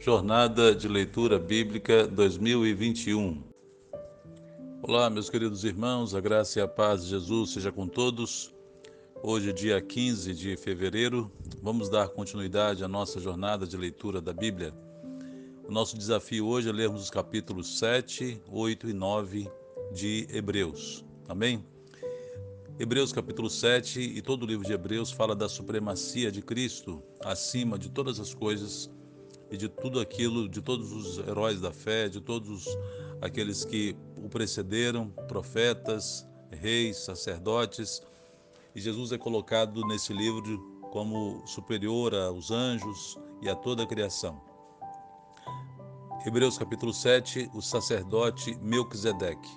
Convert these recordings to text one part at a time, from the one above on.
Jornada de Leitura Bíblica 2021. Olá, meus queridos irmãos, a graça e a paz de Jesus seja com todos. Hoje, dia 15 de fevereiro, vamos dar continuidade à nossa jornada de leitura da Bíblia. O nosso desafio hoje é lermos os capítulos 7, 8 e 9 de Hebreus. Amém? Hebreus capítulo 7 e todo o livro de Hebreus fala da supremacia de Cristo acima de todas as coisas e de tudo aquilo, de todos os heróis da fé, de todos aqueles que o precederam, profetas, reis, sacerdotes. E Jesus é colocado nesse livro como superior aos anjos e a toda a criação. Hebreus capítulo 7, o sacerdote Melquisedeque.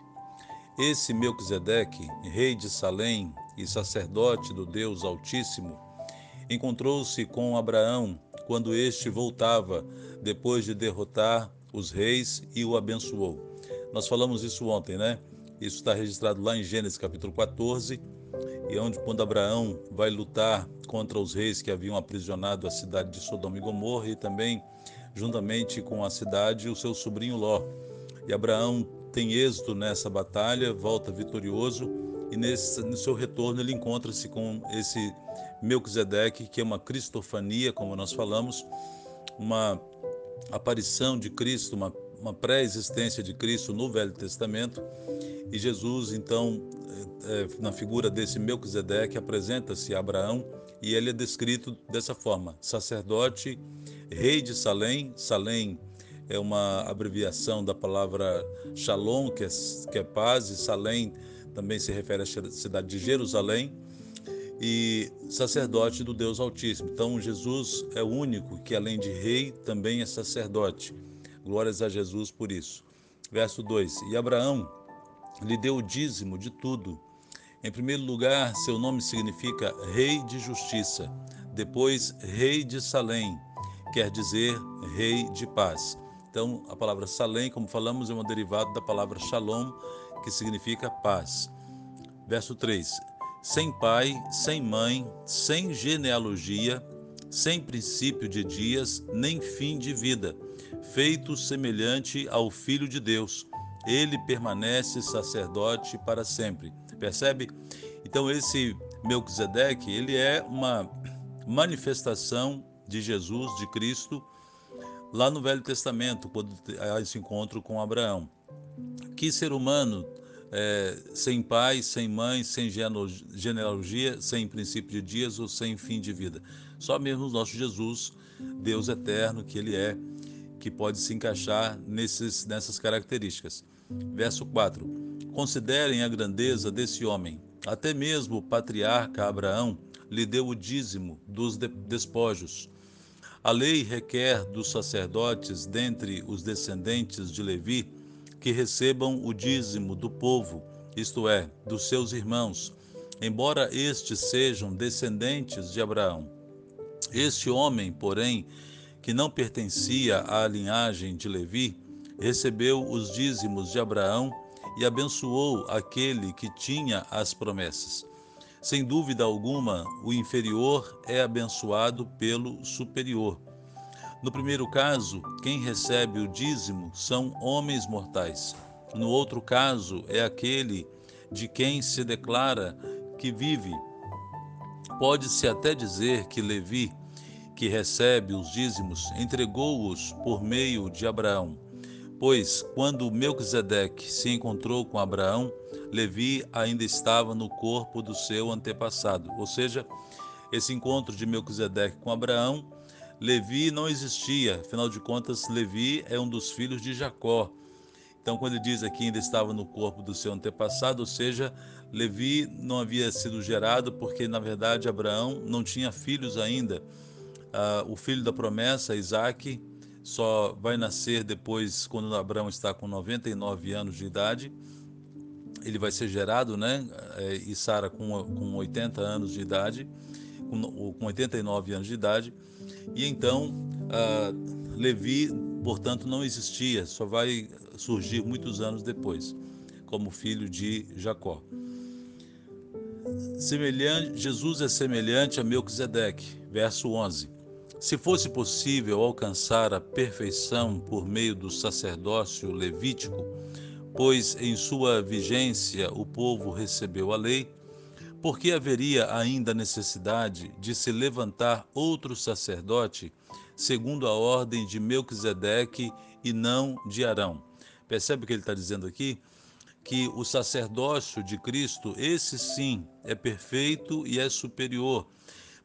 Esse Melquisedeque, rei de Salém e sacerdote do Deus Altíssimo, encontrou-se com Abraão quando este voltava depois de derrotar os reis e o abençoou. Nós falamos isso ontem, né? Isso está registrado lá em Gênesis capítulo 14, e onde quando Abraão vai lutar contra os reis que haviam aprisionado a cidade de Sodoma e Gomorra e também juntamente com a cidade o seu sobrinho Ló. E Abraão tem êxito nessa batalha, volta vitorioso e nesse, no seu retorno ele encontra-se com esse Melquisedeque, que é uma cristofania, como nós falamos, uma aparição de Cristo, uma, uma pré-existência de Cristo no Velho Testamento. E Jesus, então, é, na figura desse Melquisedeque, apresenta-se a Abraão e ele é descrito dessa forma: sacerdote, rei de Salém, Salém é uma abreviação da palavra Shalom, que é, que é paz, e Salém também se refere à cidade de Jerusalém, e sacerdote do Deus Altíssimo. Então, Jesus é o único que, além de rei, também é sacerdote. Glórias a Jesus por isso. Verso 2: E Abraão lhe deu o dízimo de tudo. Em primeiro lugar, seu nome significa Rei de Justiça. Depois, Rei de Salém, quer dizer Rei de Paz. Então, a palavra Salém, como falamos, é um derivado da palavra Shalom, que significa paz. Verso 3: Sem pai, sem mãe, sem genealogia, sem princípio de dias, nem fim de vida, feito semelhante ao Filho de Deus. Ele permanece sacerdote para sempre. Percebe? Então, esse Melquisedeque, ele é uma manifestação de Jesus, de Cristo, lá no Velho Testamento, quando há esse encontro com Abraão. Que ser humano é, sem pai, sem mãe, sem genealogia, sem princípio de dias ou sem fim de vida? Só mesmo o nosso Jesus, Deus eterno que Ele é, que pode se encaixar nesses, nessas características. Verso 4: Considerem a grandeza desse homem. Até mesmo o patriarca Abraão lhe deu o dízimo dos despojos. A lei requer dos sacerdotes, dentre os descendentes de Levi, que recebam o dízimo do povo, isto é, dos seus irmãos, embora estes sejam descendentes de Abraão. Este homem, porém, que não pertencia à linhagem de Levi, recebeu os dízimos de Abraão e abençoou aquele que tinha as promessas. Sem dúvida alguma, o inferior é abençoado pelo superior. No primeiro caso, quem recebe o dízimo são homens mortais. No outro caso, é aquele de quem se declara que vive. Pode-se até dizer que Levi, que recebe os dízimos, entregou-os por meio de Abraão. Pois, quando Melquisedeque se encontrou com Abraão, Levi ainda estava no corpo do seu antepassado. Ou seja, esse encontro de Melquisedeque com Abraão, Levi não existia. Afinal de contas, Levi é um dos filhos de Jacó. Então, quando ele diz aqui ainda estava no corpo do seu antepassado, ou seja, Levi não havia sido gerado porque, na verdade, Abraão não tinha filhos ainda. Ah, o filho da promessa, Isaac, só vai nascer depois, quando Abraão está com 99 anos de idade ele vai ser gerado, né? É, e Sara com, com 80 anos de idade, com, com 89 anos de idade. E então, Levi, portanto, não existia, só vai surgir muitos anos depois, como filho de Jacó. Semelhante, Jesus é semelhante a Melquisedeque, verso 11. Se fosse possível alcançar a perfeição por meio do sacerdócio levítico, pois em sua vigência o povo recebeu a lei, por que haveria ainda necessidade de se levantar outro sacerdote segundo a ordem de Melquisedeque e não de Arão? Percebe o que ele está dizendo aqui? Que o sacerdócio de Cristo, esse sim, é perfeito e é superior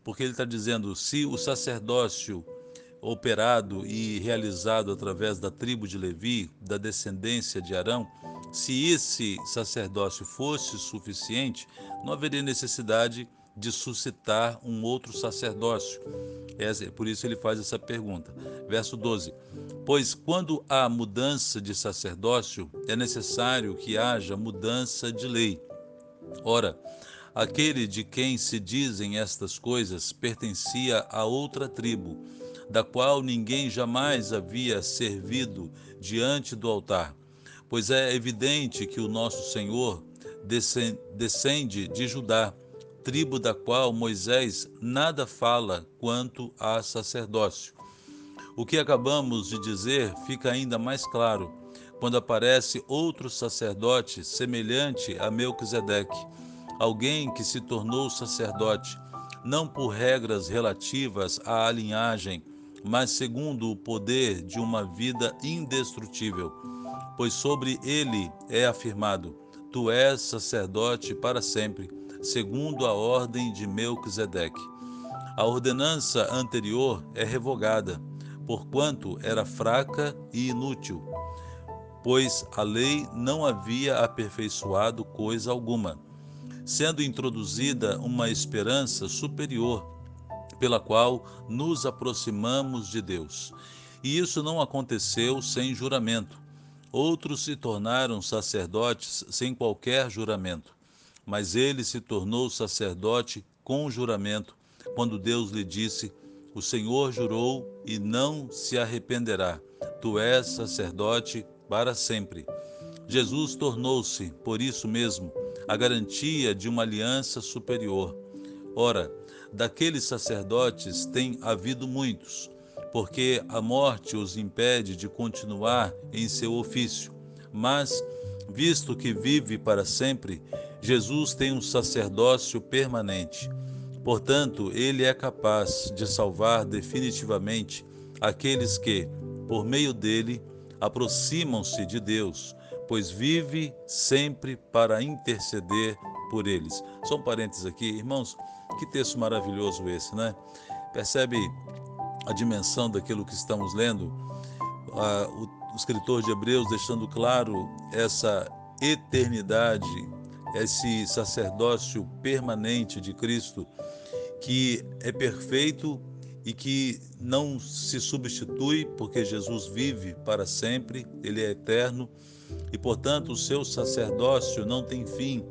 porque ele está dizendo: se o sacerdócio operado e realizado através da tribo de Levi, da descendência de Arão, se esse sacerdócio fosse suficiente, não haveria necessidade de suscitar um outro sacerdócio. É por isso ele faz essa pergunta. Verso 12: Pois quando há mudança de sacerdócio, é necessário que haja mudança de lei. Ora, Aquele de quem se dizem estas coisas pertencia a outra tribo, da qual ninguém jamais havia servido diante do altar. Pois é evidente que o nosso Senhor descende de Judá, tribo da qual Moisés nada fala quanto a sacerdócio. O que acabamos de dizer fica ainda mais claro quando aparece outro sacerdote semelhante a Melquisedeque alguém que se tornou sacerdote, não por regras relativas à linhagem, mas segundo o poder de uma vida indestrutível. Pois sobre ele é afirmado: Tu és sacerdote para sempre, segundo a ordem de Melquisedeque. A ordenança anterior é revogada, porquanto era fraca e inútil, pois a lei não havia aperfeiçoado coisa alguma sendo introduzida uma esperança superior pela qual nos aproximamos de Deus. E isso não aconteceu sem juramento. Outros se tornaram sacerdotes sem qualquer juramento, mas ele se tornou sacerdote com juramento, quando Deus lhe disse: O Senhor jurou e não se arrependerá. Tu és sacerdote para sempre. Jesus tornou-se, por isso mesmo, a garantia de uma aliança superior. Ora, daqueles sacerdotes tem havido muitos, porque a morte os impede de continuar em seu ofício. Mas, visto que vive para sempre, Jesus tem um sacerdócio permanente. Portanto, ele é capaz de salvar definitivamente aqueles que, por meio dele, aproximam-se de Deus pois vive sempre para interceder por eles. Só um parênteses aqui, irmãos, que texto maravilhoso esse, né? Percebe a dimensão daquilo que estamos lendo? Ah, o, o escritor de Hebreus deixando claro essa eternidade, esse sacerdócio permanente de Cristo, que é perfeito e que não se substitui, porque Jesus vive para sempre, ele é eterno e, portanto, o seu sacerdócio não tem fim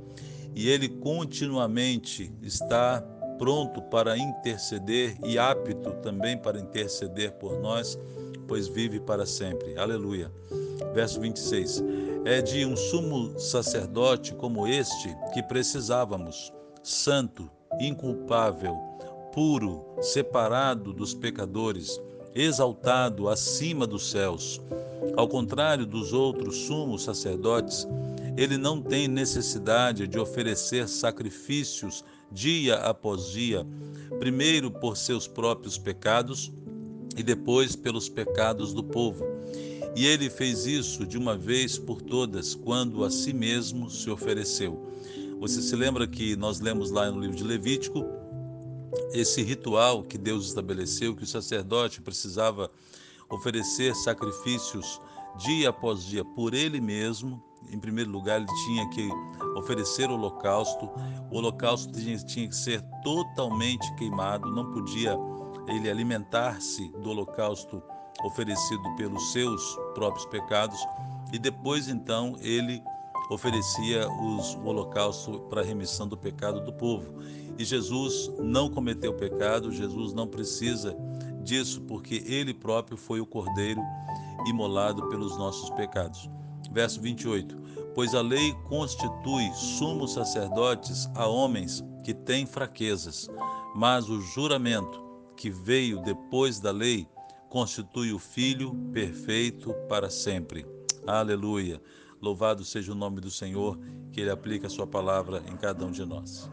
e ele continuamente está pronto para interceder e apto também para interceder por nós, pois vive para sempre. Aleluia. Verso 26. É de um sumo sacerdote como este que precisávamos, santo, inculpável, puro, separado dos pecadores, exaltado acima dos céus ao contrário dos outros sumos sacerdotes, ele não tem necessidade de oferecer sacrifícios dia após dia, primeiro por seus próprios pecados e depois pelos pecados do povo. E ele fez isso de uma vez por todas, quando a si mesmo se ofereceu. Você se lembra que nós lemos lá no livro de Levítico esse ritual que Deus estabeleceu, que o sacerdote precisava oferecer sacrifícios dia após dia por ele mesmo. Em primeiro lugar, ele tinha que oferecer o holocausto. O holocausto tinha, tinha que ser totalmente queimado, não podia ele alimentar-se do holocausto oferecido pelos seus próprios pecados. E depois, então, ele oferecia os, o holocausto para a remissão do pecado do povo. E Jesus não cometeu pecado, Jesus não precisa disso, porque ele próprio foi o cordeiro imolado pelos nossos pecados. Verso 28. Pois a lei constitui sumos sacerdotes a homens que têm fraquezas, mas o juramento que veio depois da lei, constitui o Filho perfeito para sempre. Aleluia. Louvado seja o nome do Senhor, que Ele aplica a Sua palavra em cada um de nós.